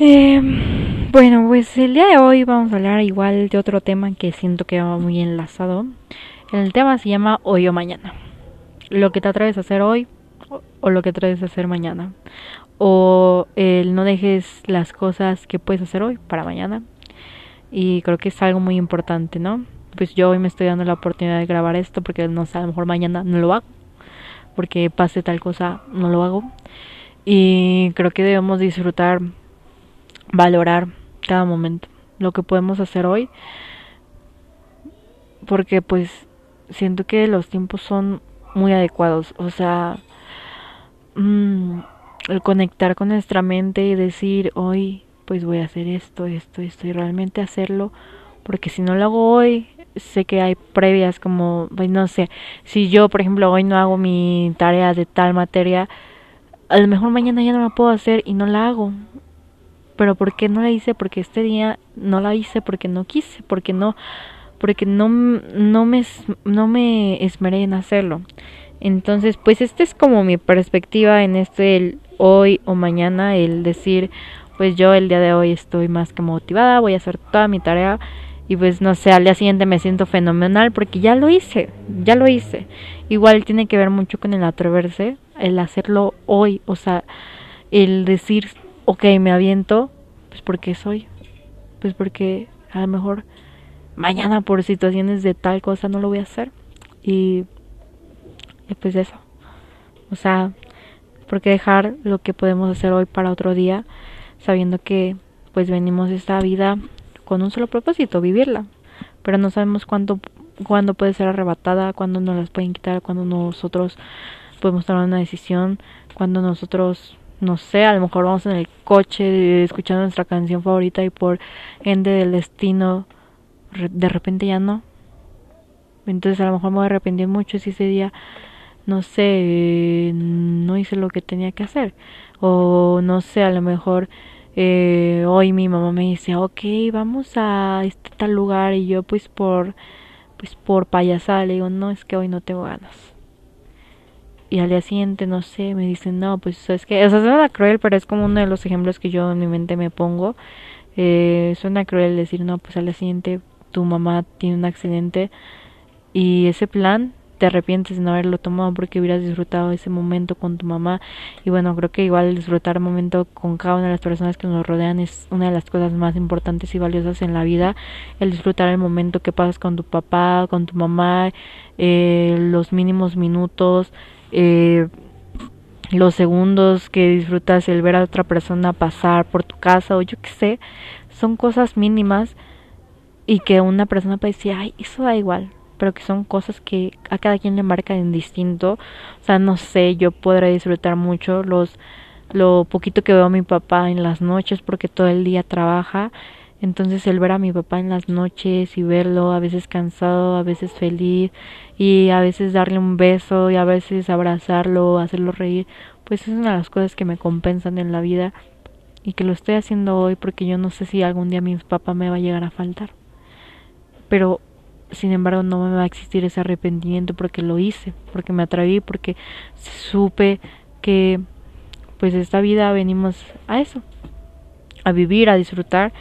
Eh, bueno, pues el día de hoy vamos a hablar igual de otro tema que siento que va muy enlazado. El tema se llama hoy o mañana. Lo que te atreves a hacer hoy o lo que atreves a hacer mañana. O el no dejes las cosas que puedes hacer hoy para mañana. Y creo que es algo muy importante, ¿no? Pues yo hoy me estoy dando la oportunidad de grabar esto porque no sé, a lo mejor mañana no lo hago. Porque pase tal cosa, no lo hago. Y creo que debemos disfrutar valorar cada momento, lo que podemos hacer hoy, porque pues siento que los tiempos son muy adecuados, o sea, mmm, el conectar con nuestra mente y decir hoy pues voy a hacer esto, esto, esto y realmente hacerlo, porque si no lo hago hoy, sé que hay previas como, pues no sé, si yo por ejemplo hoy no hago mi tarea de tal materia, a lo mejor mañana ya no la puedo hacer y no la hago pero ¿por qué no la hice? Porque este día no la hice porque no quise, porque no porque no no me no me esmeré en hacerlo. Entonces, pues esta es como mi perspectiva en este el hoy o mañana, el decir, pues yo el día de hoy estoy más que motivada, voy a hacer toda mi tarea y pues no sé, al día siguiente me siento fenomenal porque ya lo hice, ya lo hice. Igual tiene que ver mucho con el atreverse, el hacerlo hoy, o sea, el decir ok, me aviento, pues porque soy, pues porque a lo mejor mañana por situaciones de tal cosa no lo voy a hacer. Y, y pues eso, o sea, porque dejar lo que podemos hacer hoy para otro día, sabiendo que pues venimos esta vida con un solo propósito, vivirla, pero no sabemos cuánto, cuándo puede ser arrebatada, cuándo nos las pueden quitar, cuándo nosotros podemos tomar una decisión, cuando nosotros no sé, a lo mejor vamos en el coche escuchando nuestra canción favorita y por ende del destino de repente ya no. Entonces a lo mejor me voy a arrepentir mucho si ese día, no sé, no hice lo que tenía que hacer. O no sé, a lo mejor eh, hoy mi mamá me dice, ok, vamos a este tal lugar y yo pues por, pues por payasada le digo, no, es que hoy no tengo ganas y al día siguiente, no sé, me dicen, no, pues es que, o sea, suena cruel, pero es como uno de los ejemplos que yo en mi mente me pongo. Eh, suena cruel decir, no, pues al día siguiente tu mamá tiene un accidente y ese plan te arrepientes de no haberlo tomado porque hubieras disfrutado ese momento con tu mamá y bueno creo que igual disfrutar el momento con cada una de las personas que nos rodean es una de las cosas más importantes y valiosas en la vida. El disfrutar el momento que pasas con tu papá con tu mamá eh, los mínimos minutos eh, los segundos que disfrutas el ver a otra persona pasar por tu casa o yo qué sé, son cosas mínimas y que una persona puede decir, ay, eso da igual, pero que son cosas que a cada quien le marcan en distinto. O sea, no sé, yo podré disfrutar mucho los lo poquito que veo a mi papá en las noches porque todo el día trabaja entonces el ver a mi papá en las noches y verlo a veces cansado, a veces feliz y a veces darle un beso y a veces abrazarlo, hacerlo reír, pues es una de las cosas que me compensan en la vida y que lo estoy haciendo hoy porque yo no sé si algún día mi papá me va a llegar a faltar. Pero sin embargo no me va a existir ese arrepentimiento porque lo hice, porque me atreví, porque supe que pues esta vida venimos a eso, a vivir, a disfrutar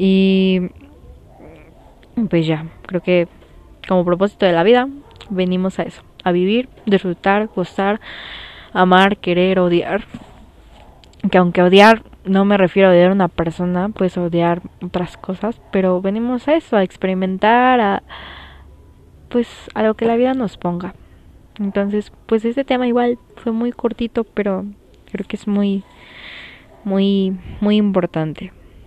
y pues ya, creo que como propósito de la vida venimos a eso, a vivir, disfrutar, gozar, amar, querer, odiar. Que aunque odiar no me refiero a odiar a una persona, pues odiar otras cosas, pero venimos a eso, a experimentar, a pues a lo que la vida nos ponga. Entonces, pues este tema igual fue muy cortito, pero creo que es muy muy muy importante.